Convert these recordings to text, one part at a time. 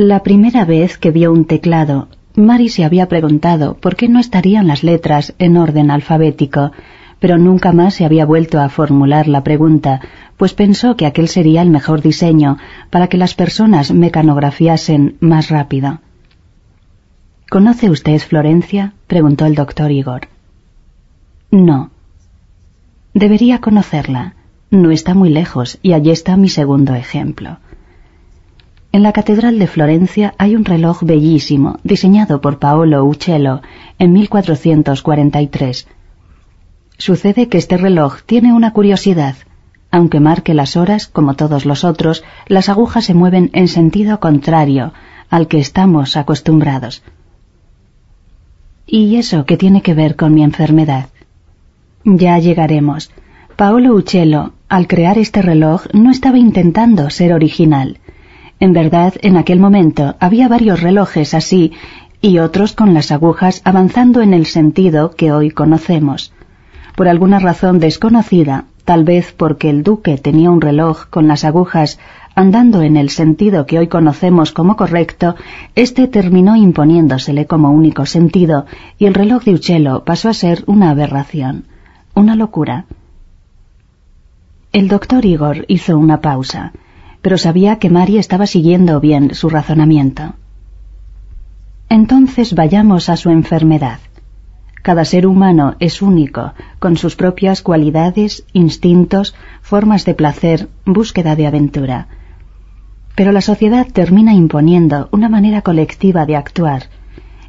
La primera vez que vio un teclado, Mary se había preguntado por qué no estarían las letras en orden alfabético, pero nunca más se había vuelto a formular la pregunta, pues pensó que aquel sería el mejor diseño para que las personas mecanografiasen más rápido. ¿Conoce usted Florencia? preguntó el doctor Igor. No. Debería conocerla. No está muy lejos y allí está mi segundo ejemplo. En la Catedral de Florencia hay un reloj bellísimo, diseñado por Paolo Uccello en 1443. Sucede que este reloj tiene una curiosidad. Aunque marque las horas, como todos los otros, las agujas se mueven en sentido contrario al que estamos acostumbrados. ¿Y eso qué tiene que ver con mi enfermedad? Ya llegaremos. Paolo Uccello, al crear este reloj, no estaba intentando ser original. En verdad, en aquel momento había varios relojes así y otros con las agujas avanzando en el sentido que hoy conocemos. Por alguna razón desconocida, tal vez porque el duque tenía un reloj con las agujas andando en el sentido que hoy conocemos como correcto, éste terminó imponiéndosele como único sentido y el reloj de Uccello pasó a ser una aberración, una locura. El doctor Igor hizo una pausa pero sabía que Mary estaba siguiendo bien su razonamiento. Entonces vayamos a su enfermedad. Cada ser humano es único, con sus propias cualidades, instintos, formas de placer, búsqueda de aventura. Pero la sociedad termina imponiendo una manera colectiva de actuar,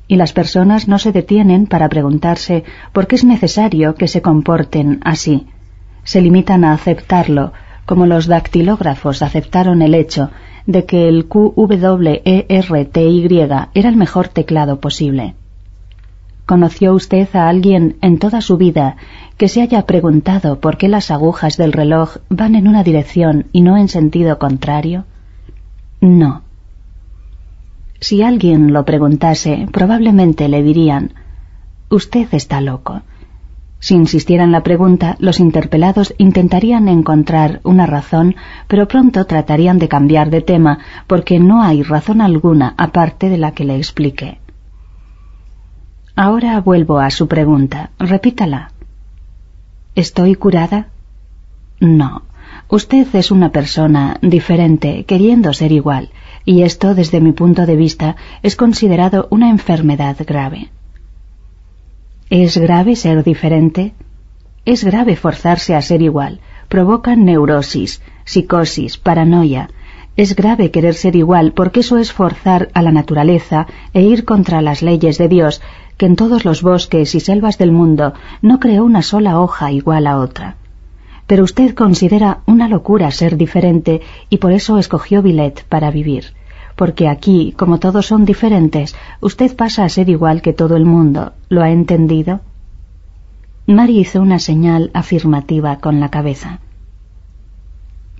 y las personas no se detienen para preguntarse por qué es necesario que se comporten así. Se limitan a aceptarlo, como los dactilógrafos aceptaron el hecho de que el QWERTY era el mejor teclado posible. ¿Conoció usted a alguien en toda su vida que se haya preguntado por qué las agujas del reloj van en una dirección y no en sentido contrario? No. Si alguien lo preguntase, probablemente le dirían, Usted está loco. Si insistieran la pregunta, los interpelados intentarían encontrar una razón, pero pronto tratarían de cambiar de tema, porque no hay razón alguna aparte de la que le explique. Ahora vuelvo a su pregunta. Repítala. ¿Estoy curada? No. Usted es una persona diferente, queriendo ser igual, y esto, desde mi punto de vista, es considerado una enfermedad grave. ¿Es grave ser diferente? Es grave forzarse a ser igual. Provoca neurosis, psicosis, paranoia. Es grave querer ser igual porque eso es forzar a la naturaleza e ir contra las leyes de Dios, que en todos los bosques y selvas del mundo no creó una sola hoja igual a otra. Pero usted considera una locura ser diferente y por eso escogió Billet para vivir porque aquí, como todos son diferentes, usted pasa a ser igual que todo el mundo. ¿Lo ha entendido? Mary hizo una señal afirmativa con la cabeza.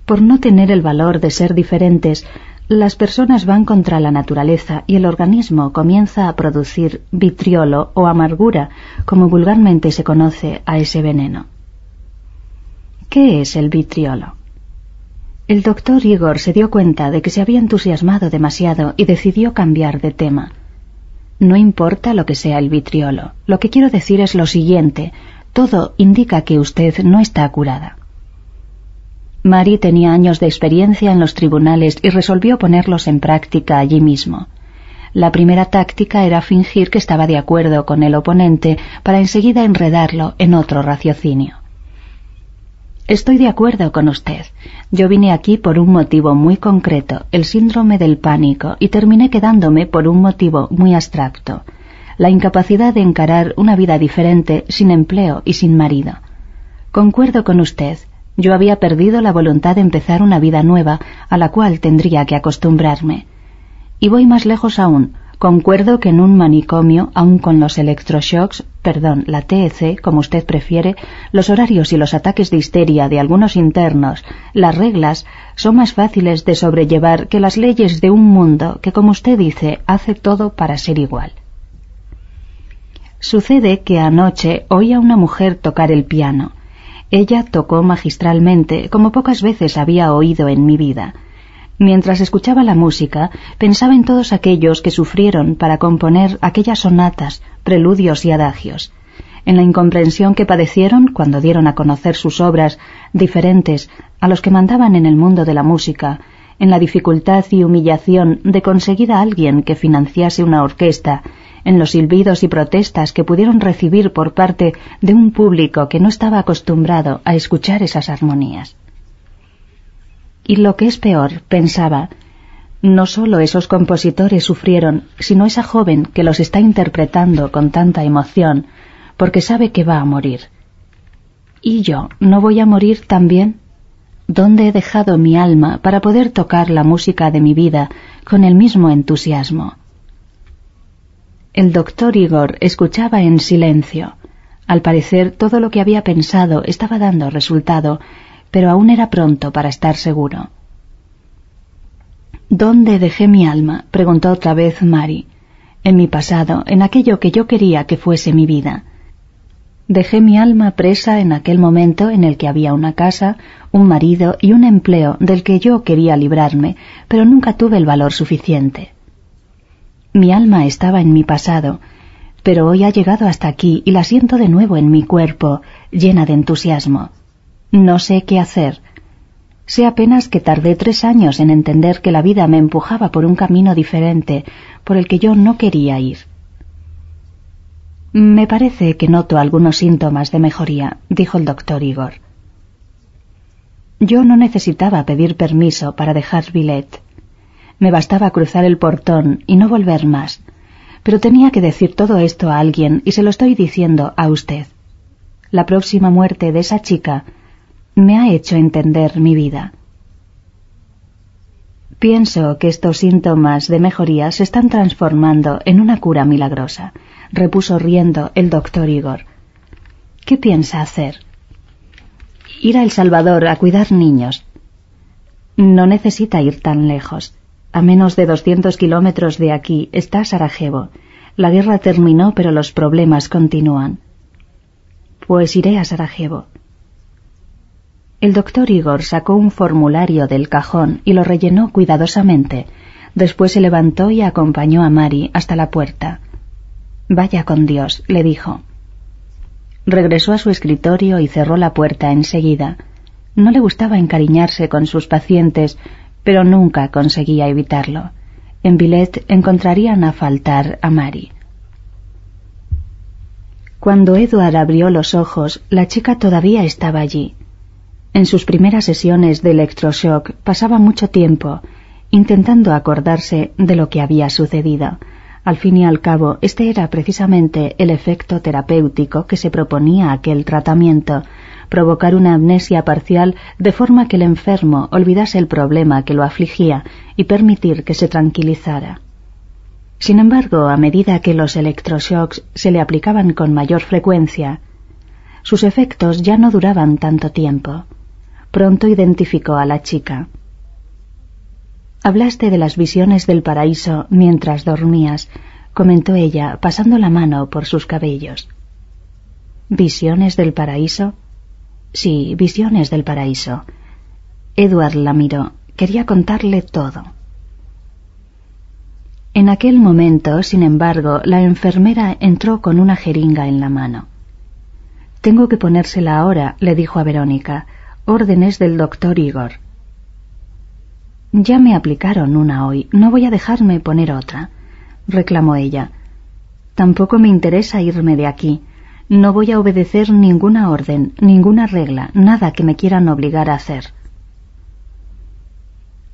Por no tener el valor de ser diferentes, las personas van contra la naturaleza y el organismo comienza a producir vitriolo o amargura, como vulgarmente se conoce a ese veneno. ¿Qué es el vitriolo? El doctor Igor se dio cuenta de que se había entusiasmado demasiado y decidió cambiar de tema. No importa lo que sea el vitriolo. Lo que quiero decir es lo siguiente. Todo indica que usted no está curada. Mary tenía años de experiencia en los tribunales y resolvió ponerlos en práctica allí mismo. La primera táctica era fingir que estaba de acuerdo con el oponente para enseguida enredarlo en otro raciocinio. Estoy de acuerdo con usted. Yo vine aquí por un motivo muy concreto, el síndrome del pánico, y terminé quedándome por un motivo muy abstracto, la incapacidad de encarar una vida diferente sin empleo y sin marido. Concuerdo con usted. Yo había perdido la voluntad de empezar una vida nueva a la cual tendría que acostumbrarme. Y voy más lejos aún. Concuerdo que en un manicomio, aun con los electroshocks, perdón, la TEC, como usted prefiere, los horarios y los ataques de histeria de algunos internos, las reglas, son más fáciles de sobrellevar que las leyes de un mundo que, como usted dice, hace todo para ser igual. Sucede que anoche oí a una mujer tocar el piano. Ella tocó magistralmente, como pocas veces había oído en mi vida Mientras escuchaba la música, pensaba en todos aquellos que sufrieron para componer aquellas sonatas, preludios y adagios, en la incomprensión que padecieron cuando dieron a conocer sus obras diferentes a los que mandaban en el mundo de la música, en la dificultad y humillación de conseguir a alguien que financiase una orquesta, en los silbidos y protestas que pudieron recibir por parte de un público que no estaba acostumbrado a escuchar esas armonías. Y lo que es peor, pensaba, no solo esos compositores sufrieron, sino esa joven que los está interpretando con tanta emoción, porque sabe que va a morir. ¿Y yo no voy a morir también? ¿Dónde he dejado mi alma para poder tocar la música de mi vida con el mismo entusiasmo? El doctor Igor escuchaba en silencio. Al parecer todo lo que había pensado estaba dando resultado pero aún era pronto para estar seguro. ¿Dónde dejé mi alma? preguntó otra vez Mary. En mi pasado, en aquello que yo quería que fuese mi vida. Dejé mi alma presa en aquel momento en el que había una casa, un marido y un empleo del que yo quería librarme, pero nunca tuve el valor suficiente. Mi alma estaba en mi pasado, pero hoy ha llegado hasta aquí y la siento de nuevo en mi cuerpo, llena de entusiasmo. No sé qué hacer. Sé apenas que tardé tres años en entender que la vida me empujaba por un camino diferente, por el que yo no quería ir. Me parece que noto algunos síntomas de mejoría, dijo el doctor Igor. Yo no necesitaba pedir permiso para dejar Billet. Me bastaba cruzar el portón y no volver más. Pero tenía que decir todo esto a alguien y se lo estoy diciendo a usted. La próxima muerte de esa chica me ha hecho entender mi vida. Pienso que estos síntomas de mejoría se están transformando en una cura milagrosa, repuso riendo el doctor Igor. ¿Qué piensa hacer? Ir a El Salvador a cuidar niños. No necesita ir tan lejos. A menos de 200 kilómetros de aquí está Sarajevo. La guerra terminó, pero los problemas continúan. Pues iré a Sarajevo. El doctor Igor sacó un formulario del cajón y lo rellenó cuidadosamente. Después se levantó y acompañó a Mary hasta la puerta. Vaya con Dios, le dijo. Regresó a su escritorio y cerró la puerta enseguida. No le gustaba encariñarse con sus pacientes, pero nunca conseguía evitarlo. En Billet encontrarían a faltar a Mary. Cuando Edward abrió los ojos, la chica todavía estaba allí. En sus primeras sesiones de electroshock pasaba mucho tiempo intentando acordarse de lo que había sucedido. Al fin y al cabo, este era precisamente el efecto terapéutico que se proponía aquel tratamiento, provocar una amnesia parcial de forma que el enfermo olvidase el problema que lo afligía y permitir que se tranquilizara. Sin embargo, a medida que los electroshocks se le aplicaban con mayor frecuencia, sus efectos ya no duraban tanto tiempo pronto identificó a la chica. Hablaste de las visiones del paraíso mientras dormías, comentó ella, pasando la mano por sus cabellos. ¿Visiones del paraíso? Sí, visiones del paraíso. Edward la miró. Quería contarle todo. En aquel momento, sin embargo, la enfermera entró con una jeringa en la mano. Tengo que ponérsela ahora, le dijo a Verónica órdenes del doctor Igor. Ya me aplicaron una hoy, no voy a dejarme poner otra, reclamó ella. Tampoco me interesa irme de aquí. No voy a obedecer ninguna orden, ninguna regla, nada que me quieran obligar a hacer.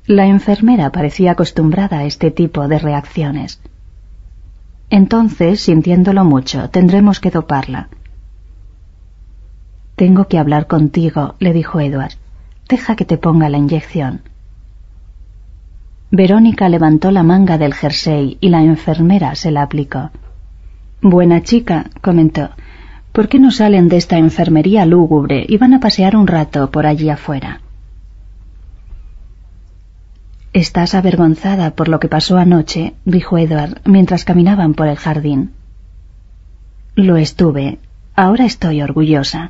La enfermera parecía acostumbrada a este tipo de reacciones. Entonces, sintiéndolo mucho, tendremos que doparla. Tengo que hablar contigo, le dijo Edward. Deja que te ponga la inyección. Verónica levantó la manga del jersey y la enfermera se la aplicó. Buena chica, comentó. ¿Por qué no salen de esta enfermería lúgubre y van a pasear un rato por allí afuera? Estás avergonzada por lo que pasó anoche, dijo Edward mientras caminaban por el jardín. Lo estuve. Ahora estoy orgullosa.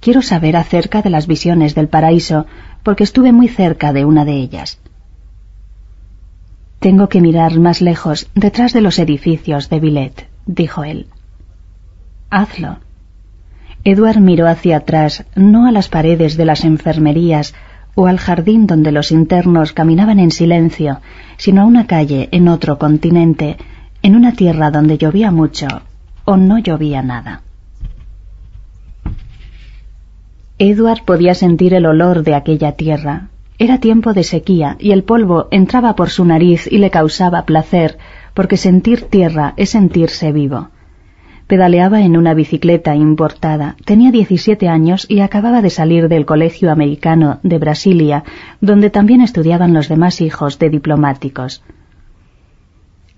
Quiero saber acerca de las visiones del paraíso, porque estuve muy cerca de una de ellas. Tengo que mirar más lejos, detrás de los edificios de Villet, dijo él. Hazlo. Edward miró hacia atrás, no a las paredes de las enfermerías o al jardín donde los internos caminaban en silencio, sino a una calle en otro continente, en una tierra donde llovía mucho o no llovía nada. Edward podía sentir el olor de aquella tierra, era tiempo de sequía y el polvo entraba por su nariz y le causaba placer, porque sentir tierra es sentirse vivo. Pedaleaba en una bicicleta importada, tenía 17 años y acababa de salir del Colegio Americano de Brasilia, donde también estudiaban los demás hijos de diplomáticos.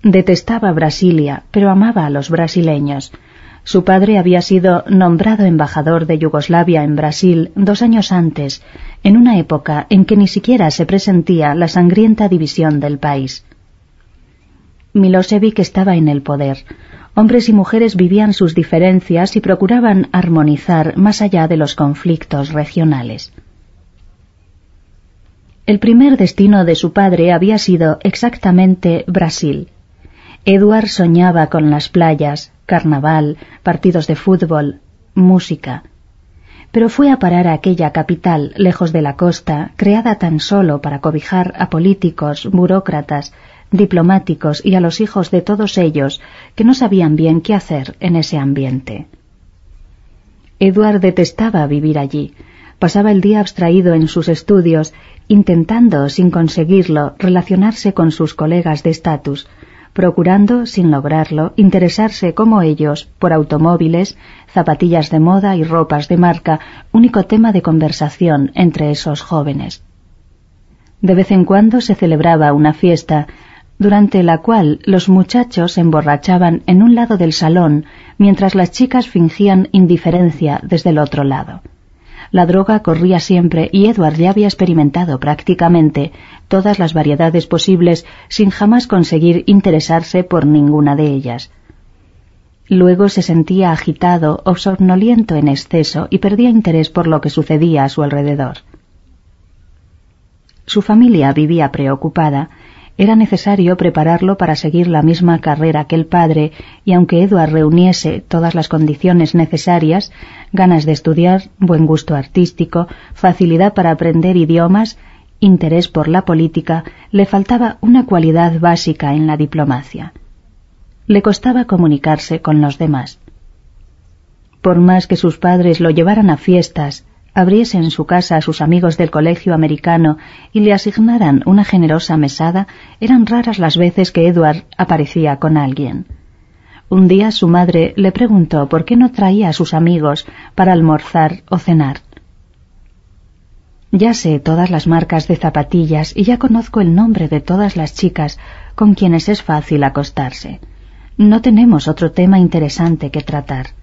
Detestaba Brasilia, pero amaba a los brasileños. Su padre había sido nombrado embajador de Yugoslavia en Brasil dos años antes, en una época en que ni siquiera se presentía la sangrienta división del país. Milosevic estaba en el poder. Hombres y mujeres vivían sus diferencias y procuraban armonizar más allá de los conflictos regionales. El primer destino de su padre había sido exactamente Brasil. Edward soñaba con las playas, carnaval, partidos de fútbol, música pero fue a parar a aquella capital, lejos de la costa, creada tan solo para cobijar a políticos, burócratas, diplomáticos y a los hijos de todos ellos que no sabían bien qué hacer en ese ambiente. Edward detestaba vivir allí. Pasaba el día abstraído en sus estudios, intentando, sin conseguirlo, relacionarse con sus colegas de estatus, procurando, sin lograrlo, interesarse como ellos por automóviles, zapatillas de moda y ropas de marca, único tema de conversación entre esos jóvenes. De vez en cuando se celebraba una fiesta, durante la cual los muchachos se emborrachaban en un lado del salón, mientras las chicas fingían indiferencia desde el otro lado. La droga corría siempre y Edward ya había experimentado prácticamente todas las variedades posibles sin jamás conseguir interesarse por ninguna de ellas. Luego se sentía agitado o somnoliento en exceso y perdía interés por lo que sucedía a su alrededor. Su familia vivía preocupada era necesario prepararlo para seguir la misma carrera que el padre, y aunque Edward reuniese todas las condiciones necesarias, ganas de estudiar, buen gusto artístico, facilidad para aprender idiomas, interés por la política, le faltaba una cualidad básica en la diplomacia. Le costaba comunicarse con los demás. Por más que sus padres lo llevaran a fiestas, abriese en su casa a sus amigos del colegio americano y le asignaran una generosa mesada, eran raras las veces que Edward aparecía con alguien. Un día su madre le preguntó por qué no traía a sus amigos para almorzar o cenar. Ya sé todas las marcas de zapatillas y ya conozco el nombre de todas las chicas con quienes es fácil acostarse. No tenemos otro tema interesante que tratar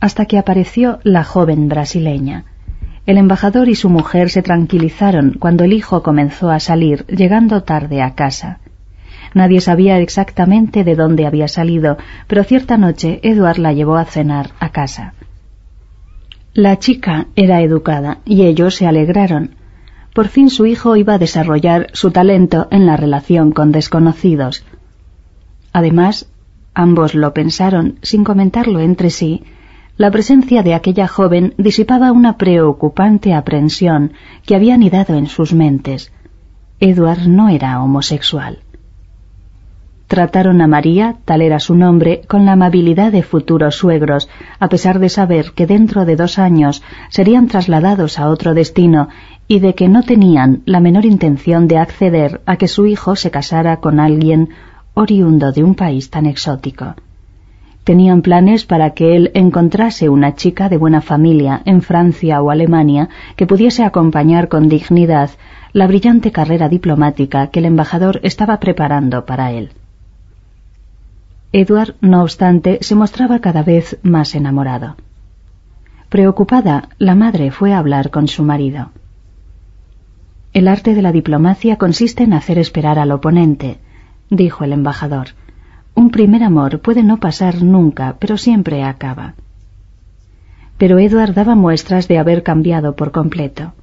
hasta que apareció la joven brasileña. El embajador y su mujer se tranquilizaron cuando el hijo comenzó a salir, llegando tarde a casa. Nadie sabía exactamente de dónde había salido, pero cierta noche Edward la llevó a cenar a casa. La chica era educada y ellos se alegraron. Por fin su hijo iba a desarrollar su talento en la relación con desconocidos. Además, ambos lo pensaron sin comentarlo entre sí, la presencia de aquella joven disipaba una preocupante aprensión que había anidado en sus mentes. Edward no era homosexual. Trataron a María, tal era su nombre, con la amabilidad de futuros suegros, a pesar de saber que dentro de dos años serían trasladados a otro destino y de que no tenían la menor intención de acceder a que su hijo se casara con alguien oriundo de un país tan exótico. Tenían planes para que él encontrase una chica de buena familia en Francia o Alemania que pudiese acompañar con dignidad la brillante carrera diplomática que el embajador estaba preparando para él. Edward, no obstante, se mostraba cada vez más enamorado. Preocupada, la madre fue a hablar con su marido. El arte de la diplomacia consiste en hacer esperar al oponente, dijo el embajador. Un primer amor puede no pasar nunca, pero siempre acaba. Pero Edward daba muestras de haber cambiado por completo.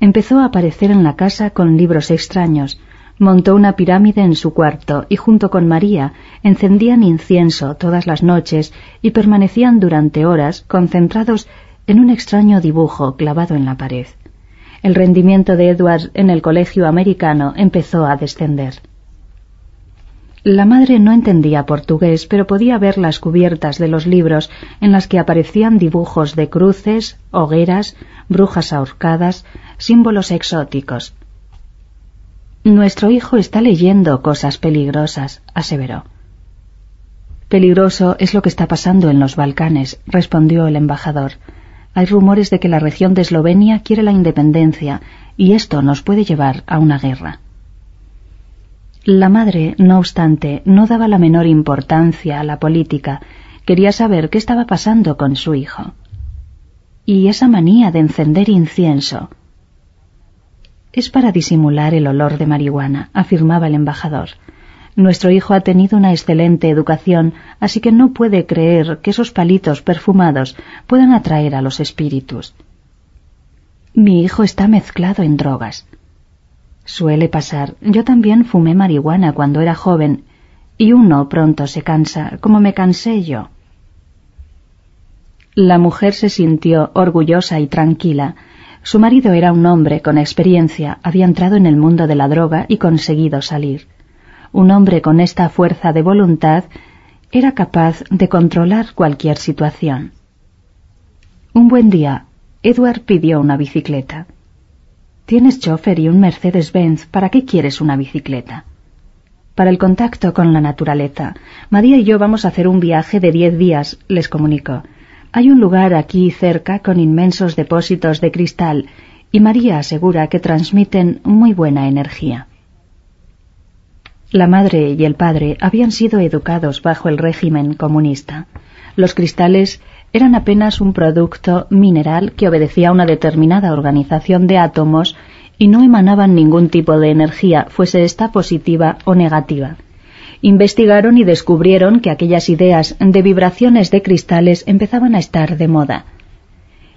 Empezó a aparecer en la casa con libros extraños, montó una pirámide en su cuarto y junto con María encendían incienso todas las noches y permanecían durante horas concentrados en un extraño dibujo clavado en la pared. El rendimiento de Edward en el colegio americano empezó a descender. La madre no entendía portugués, pero podía ver las cubiertas de los libros en las que aparecían dibujos de cruces, hogueras, brujas ahorcadas, símbolos exóticos. Nuestro hijo está leyendo cosas peligrosas, aseveró. Peligroso es lo que está pasando en los Balcanes, respondió el embajador. Hay rumores de que la región de Eslovenia quiere la independencia y esto nos puede llevar a una guerra. La madre, no obstante, no daba la menor importancia a la política. Quería saber qué estaba pasando con su hijo. Y esa manía de encender incienso. Es para disimular el olor de marihuana, afirmaba el embajador. Nuestro hijo ha tenido una excelente educación, así que no puede creer que esos palitos perfumados puedan atraer a los espíritus. Mi hijo está mezclado en drogas. Suele pasar. Yo también fumé marihuana cuando era joven, y uno pronto se cansa, como me cansé yo. La mujer se sintió orgullosa y tranquila. Su marido era un hombre con experiencia, había entrado en el mundo de la droga y conseguido salir. Un hombre con esta fuerza de voluntad era capaz de controlar cualquier situación. Un buen día, Edward pidió una bicicleta. Tienes chofer y un Mercedes-Benz, ¿para qué quieres una bicicleta? Para el contacto con la naturaleza. María y yo vamos a hacer un viaje de diez días, les comunicó. Hay un lugar aquí cerca con inmensos depósitos de cristal y María asegura que transmiten muy buena energía. La madre y el padre habían sido educados bajo el régimen comunista. Los cristales eran apenas un producto mineral que obedecía a una determinada organización de átomos y no emanaban ningún tipo de energía, fuese esta positiva o negativa. Investigaron y descubrieron que aquellas ideas de vibraciones de cristales empezaban a estar de moda.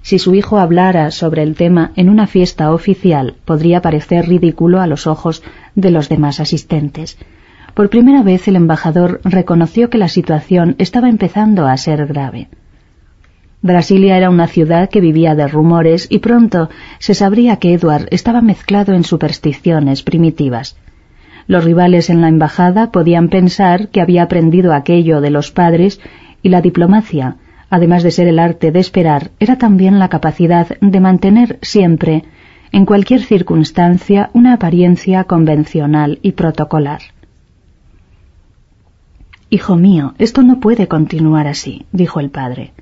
Si su hijo hablara sobre el tema en una fiesta oficial, podría parecer ridículo a los ojos de los demás asistentes. Por primera vez el embajador reconoció que la situación estaba empezando a ser grave. Brasilia era una ciudad que vivía de rumores y pronto se sabría que Edward estaba mezclado en supersticiones primitivas. Los rivales en la embajada podían pensar que había aprendido aquello de los padres y la diplomacia, además de ser el arte de esperar, era también la capacidad de mantener siempre, en cualquier circunstancia, una apariencia convencional y protocolar. Hijo mío, esto no puede continuar así, dijo el padre.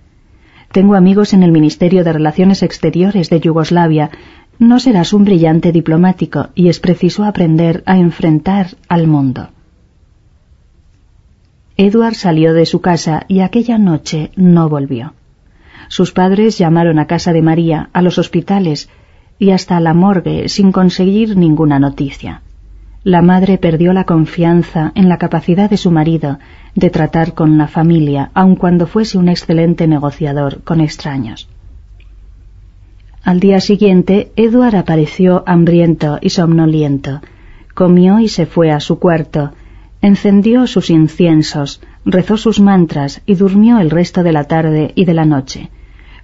Tengo amigos en el Ministerio de Relaciones Exteriores de Yugoslavia. No serás un brillante diplomático y es preciso aprender a enfrentar al mundo. Edward salió de su casa y aquella noche no volvió. Sus padres llamaron a casa de María, a los hospitales y hasta a la morgue sin conseguir ninguna noticia. La madre perdió la confianza en la capacidad de su marido de tratar con la familia, aun cuando fuese un excelente negociador con extraños. Al día siguiente, Edward apareció hambriento y somnoliento. Comió y se fue a su cuarto, encendió sus inciensos, rezó sus mantras y durmió el resto de la tarde y de la noche.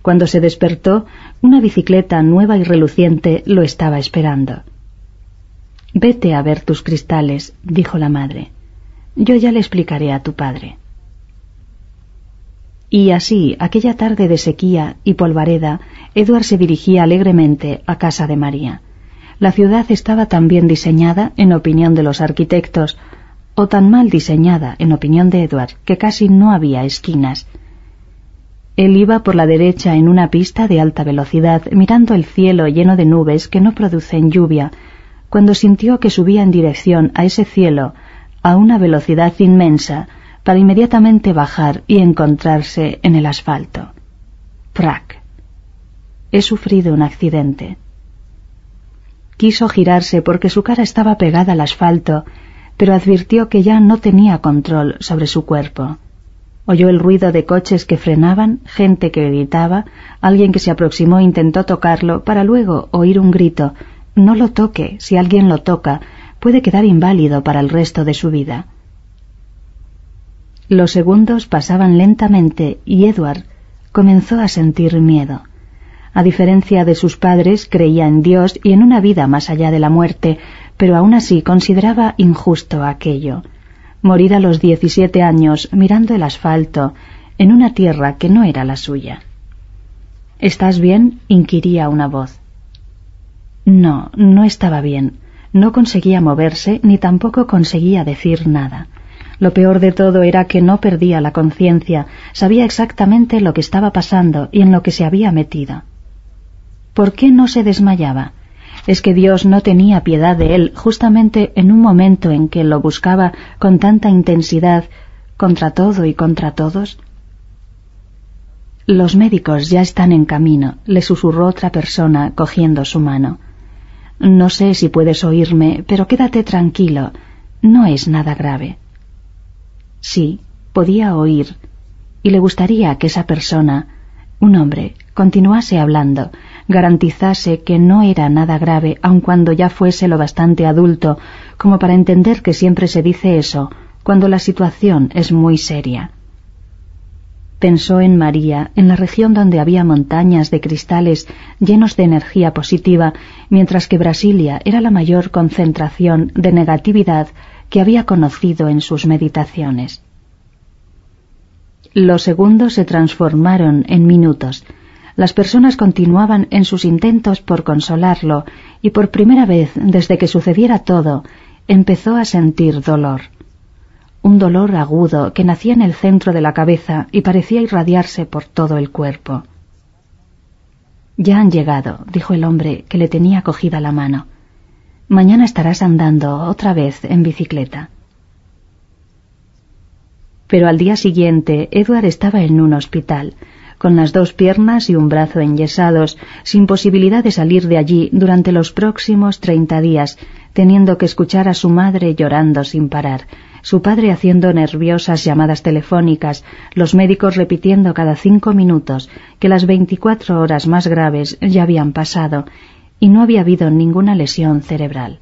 Cuando se despertó, una bicicleta nueva y reluciente lo estaba esperando. Vete a ver tus cristales, dijo la madre. Yo ya le explicaré a tu padre. Y así, aquella tarde de sequía y polvareda, Edward se dirigía alegremente a casa de María. La ciudad estaba tan bien diseñada, en opinión de los arquitectos, o tan mal diseñada, en opinión de Edward, que casi no había esquinas. Él iba por la derecha en una pista de alta velocidad, mirando el cielo lleno de nubes que no producen lluvia, cuando sintió que subía en dirección a ese cielo a una velocidad inmensa para inmediatamente bajar y encontrarse en el asfalto. Prac. He sufrido un accidente. Quiso girarse porque su cara estaba pegada al asfalto, pero advirtió que ya no tenía control sobre su cuerpo. Oyó el ruido de coches que frenaban, gente que gritaba, alguien que se aproximó e intentó tocarlo, para luego oír un grito. No lo toque, si alguien lo toca, puede quedar inválido para el resto de su vida. Los segundos pasaban lentamente y Edward comenzó a sentir miedo. A diferencia de sus padres, creía en Dios y en una vida más allá de la muerte, pero aún así consideraba injusto aquello morir a los diecisiete años mirando el asfalto en una tierra que no era la suya. ¿Estás bien? inquiría una voz. No, no estaba bien. No conseguía moverse ni tampoco conseguía decir nada. Lo peor de todo era que no perdía la conciencia, sabía exactamente lo que estaba pasando y en lo que se había metido. ¿Por qué no se desmayaba? es que Dios no tenía piedad de él justamente en un momento en que lo buscaba con tanta intensidad contra todo y contra todos? Los médicos ya están en camino, le susurró otra persona cogiendo su mano. No sé si puedes oírme, pero quédate tranquilo, no es nada grave. Sí, podía oír, y le gustaría que esa persona, un hombre, continuase hablando, garantizase que no era nada grave, aun cuando ya fuese lo bastante adulto como para entender que siempre se dice eso, cuando la situación es muy seria. Pensó en María, en la región donde había montañas de cristales llenos de energía positiva, mientras que Brasilia era la mayor concentración de negatividad que había conocido en sus meditaciones. Los segundos se transformaron en minutos, las personas continuaban en sus intentos por consolarlo y por primera vez desde que sucediera todo empezó a sentir dolor. Un dolor agudo que nacía en el centro de la cabeza y parecía irradiarse por todo el cuerpo. Ya han llegado, dijo el hombre que le tenía cogida la mano. Mañana estarás andando otra vez en bicicleta. Pero al día siguiente Edward estaba en un hospital, con las dos piernas y un brazo enyesados, sin posibilidad de salir de allí durante los próximos treinta días, teniendo que escuchar a su madre llorando sin parar, su padre haciendo nerviosas llamadas telefónicas, los médicos repitiendo cada cinco minutos que las veinticuatro horas más graves ya habían pasado y no había habido ninguna lesión cerebral.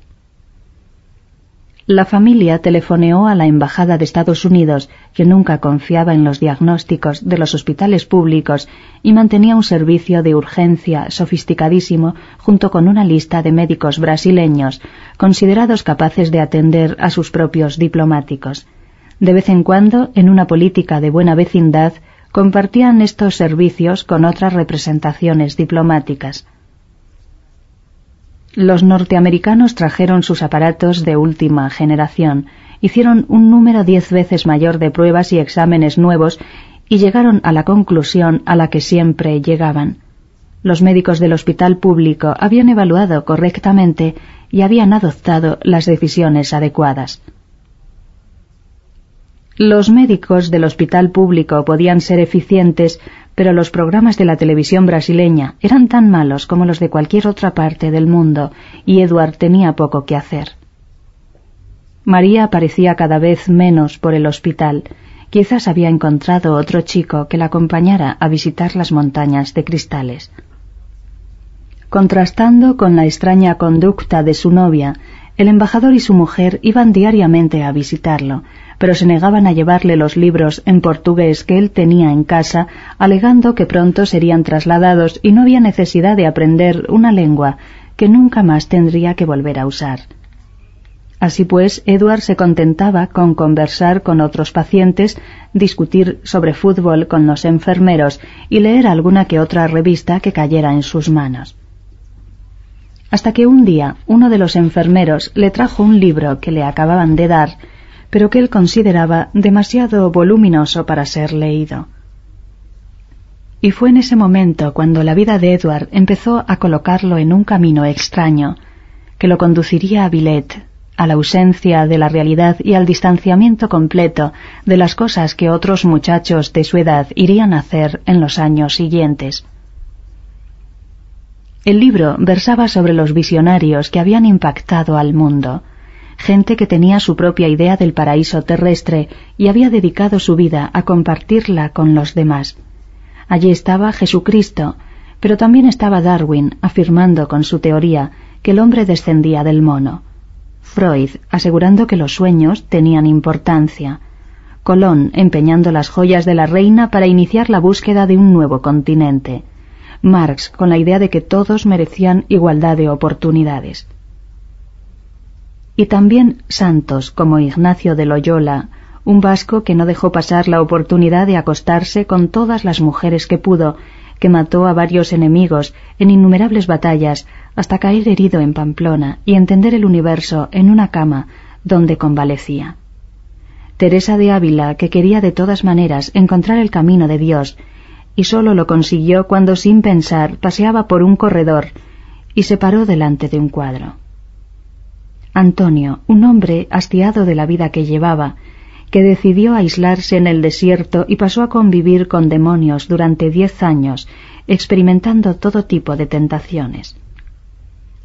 La familia telefoneó a la Embajada de Estados Unidos, que nunca confiaba en los diagnósticos de los hospitales públicos y mantenía un servicio de urgencia sofisticadísimo junto con una lista de médicos brasileños considerados capaces de atender a sus propios diplomáticos. De vez en cuando, en una política de buena vecindad, compartían estos servicios con otras representaciones diplomáticas. Los norteamericanos trajeron sus aparatos de última generación, hicieron un número diez veces mayor de pruebas y exámenes nuevos y llegaron a la conclusión a la que siempre llegaban. Los médicos del hospital público habían evaluado correctamente y habían adoptado las decisiones adecuadas. Los médicos del hospital público podían ser eficientes pero los programas de la televisión brasileña eran tan malos como los de cualquier otra parte del mundo, y Edward tenía poco que hacer. María aparecía cada vez menos por el hospital. Quizás había encontrado otro chico que la acompañara a visitar las montañas de cristales. Contrastando con la extraña conducta de su novia, el embajador y su mujer iban diariamente a visitarlo, pero se negaban a llevarle los libros en portugués que él tenía en casa, alegando que pronto serían trasladados y no había necesidad de aprender una lengua que nunca más tendría que volver a usar. Así pues, Edward se contentaba con conversar con otros pacientes, discutir sobre fútbol con los enfermeros y leer alguna que otra revista que cayera en sus manos. Hasta que un día uno de los enfermeros le trajo un libro que le acababan de dar pero que él consideraba demasiado voluminoso para ser leído. Y fue en ese momento cuando la vida de Edward empezó a colocarlo en un camino extraño, que lo conduciría a Billet, a la ausencia de la realidad y al distanciamiento completo de las cosas que otros muchachos de su edad irían a hacer en los años siguientes. El libro versaba sobre los visionarios que habían impactado al mundo, gente que tenía su propia idea del paraíso terrestre y había dedicado su vida a compartirla con los demás. Allí estaba Jesucristo, pero también estaba Darwin afirmando con su teoría que el hombre descendía del mono. Freud asegurando que los sueños tenían importancia. Colón empeñando las joyas de la reina para iniciar la búsqueda de un nuevo continente. Marx con la idea de que todos merecían igualdad de oportunidades. Y también santos como Ignacio de Loyola, un vasco que no dejó pasar la oportunidad de acostarse con todas las mujeres que pudo, que mató a varios enemigos en innumerables batallas hasta caer herido en Pamplona y entender el universo en una cama donde convalecía. Teresa de Ávila, que quería de todas maneras encontrar el camino de Dios, y sólo lo consiguió cuando sin pensar paseaba por un corredor y se paró delante de un cuadro. Antonio, un hombre hastiado de la vida que llevaba, que decidió aislarse en el desierto y pasó a convivir con demonios durante diez años, experimentando todo tipo de tentaciones.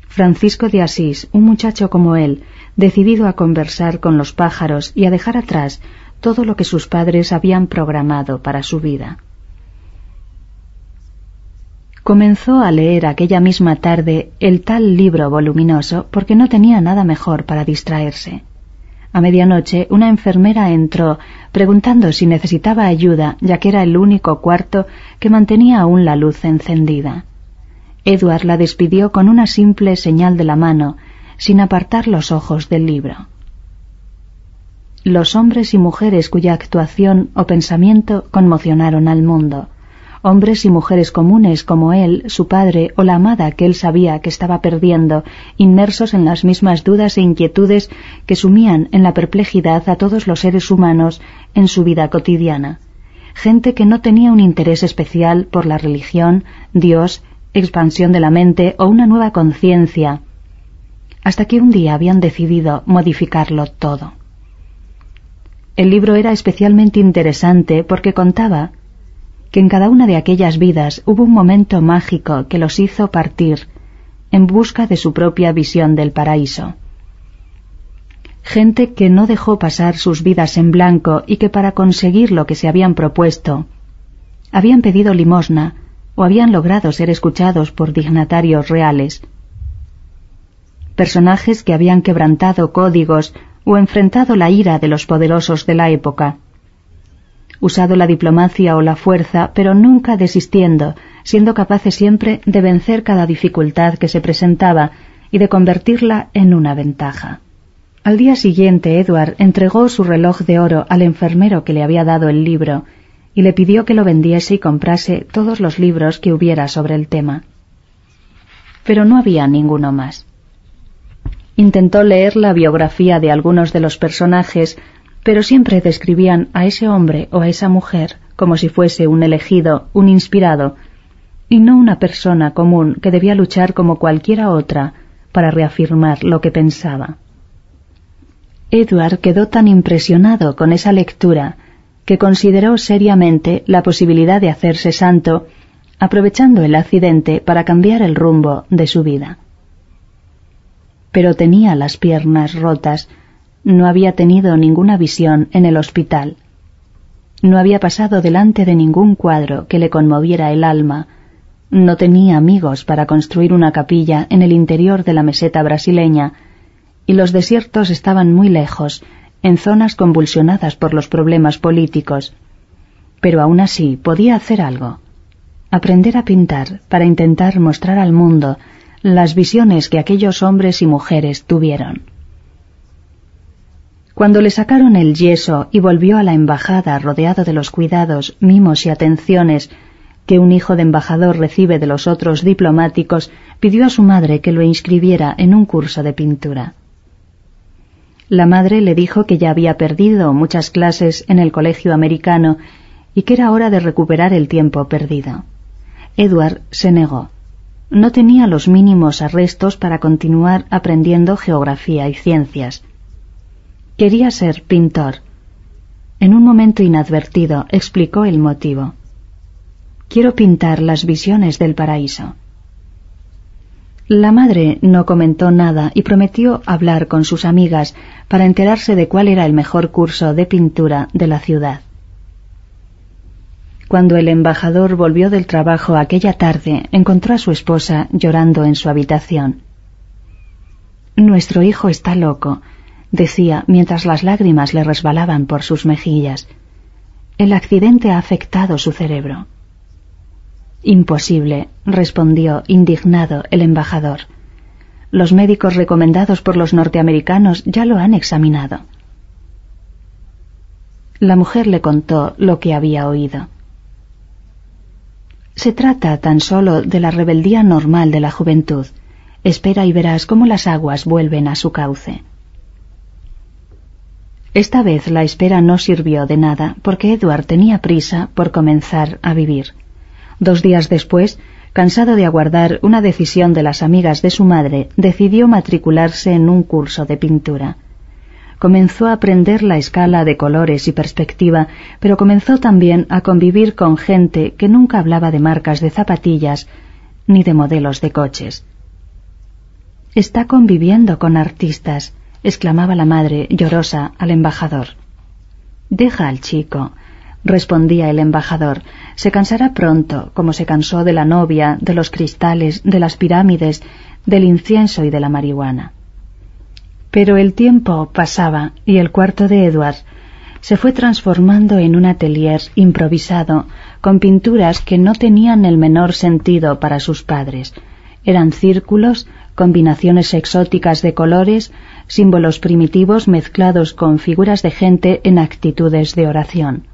Francisco de Asís, un muchacho como él, decidido a conversar con los pájaros y a dejar atrás todo lo que sus padres habían programado para su vida. Comenzó a leer aquella misma tarde el tal libro voluminoso porque no tenía nada mejor para distraerse. A medianoche una enfermera entró preguntando si necesitaba ayuda, ya que era el único cuarto que mantenía aún la luz encendida. Edward la despidió con una simple señal de la mano, sin apartar los ojos del libro. Los hombres y mujeres cuya actuación o pensamiento conmocionaron al mundo, hombres y mujeres comunes como él, su padre o la amada que él sabía que estaba perdiendo, inmersos en las mismas dudas e inquietudes que sumían en la perplejidad a todos los seres humanos en su vida cotidiana. Gente que no tenía un interés especial por la religión, Dios, expansión de la mente o una nueva conciencia, hasta que un día habían decidido modificarlo todo. El libro era especialmente interesante porque contaba que en cada una de aquellas vidas hubo un momento mágico que los hizo partir en busca de su propia visión del paraíso. Gente que no dejó pasar sus vidas en blanco y que para conseguir lo que se habían propuesto habían pedido limosna o habían logrado ser escuchados por dignatarios reales. Personajes que habían quebrantado códigos o enfrentado la ira de los poderosos de la época usado la diplomacia o la fuerza, pero nunca desistiendo, siendo capaces siempre de vencer cada dificultad que se presentaba y de convertirla en una ventaja. Al día siguiente Edward entregó su reloj de oro al enfermero que le había dado el libro y le pidió que lo vendiese y comprase todos los libros que hubiera sobre el tema. Pero no había ninguno más. Intentó leer la biografía de algunos de los personajes pero siempre describían a ese hombre o a esa mujer como si fuese un elegido, un inspirado, y no una persona común que debía luchar como cualquiera otra para reafirmar lo que pensaba. Edward quedó tan impresionado con esa lectura que consideró seriamente la posibilidad de hacerse santo, aprovechando el accidente para cambiar el rumbo de su vida. Pero tenía las piernas rotas no había tenido ninguna visión en el hospital. No había pasado delante de ningún cuadro que le conmoviera el alma. No tenía amigos para construir una capilla en el interior de la meseta brasileña, y los desiertos estaban muy lejos, en zonas convulsionadas por los problemas políticos. Pero aún así podía hacer algo. Aprender a pintar para intentar mostrar al mundo las visiones que aquellos hombres y mujeres tuvieron. Cuando le sacaron el yeso y volvió a la embajada rodeado de los cuidados, mimos y atenciones que un hijo de embajador recibe de los otros diplomáticos, pidió a su madre que lo inscribiera en un curso de pintura. La madre le dijo que ya había perdido muchas clases en el colegio americano y que era hora de recuperar el tiempo perdido. Edward se negó. No tenía los mínimos arrestos para continuar aprendiendo geografía y ciencias. Quería ser pintor. En un momento inadvertido explicó el motivo. Quiero pintar las visiones del paraíso. La madre no comentó nada y prometió hablar con sus amigas para enterarse de cuál era el mejor curso de pintura de la ciudad. Cuando el embajador volvió del trabajo aquella tarde, encontró a su esposa llorando en su habitación. Nuestro hijo está loco, decía mientras las lágrimas le resbalaban por sus mejillas. El accidente ha afectado su cerebro. Imposible, respondió indignado el embajador. Los médicos recomendados por los norteamericanos ya lo han examinado. La mujer le contó lo que había oído. Se trata tan solo de la rebeldía normal de la juventud. Espera y verás cómo las aguas vuelven a su cauce. Esta vez la espera no sirvió de nada porque Edward tenía prisa por comenzar a vivir. Dos días después, cansado de aguardar una decisión de las amigas de su madre, decidió matricularse en un curso de pintura. Comenzó a aprender la escala de colores y perspectiva, pero comenzó también a convivir con gente que nunca hablaba de marcas de zapatillas ni de modelos de coches. Está conviviendo con artistas, exclamaba la madre llorosa al embajador. Deja al chico, respondía el embajador, se cansará pronto, como se cansó de la novia, de los cristales, de las pirámides, del incienso y de la marihuana. Pero el tiempo pasaba y el cuarto de Edward se fue transformando en un atelier improvisado con pinturas que no tenían el menor sentido para sus padres. Eran círculos, combinaciones exóticas de colores, símbolos primitivos mezclados con figuras de gente en actitudes de oración.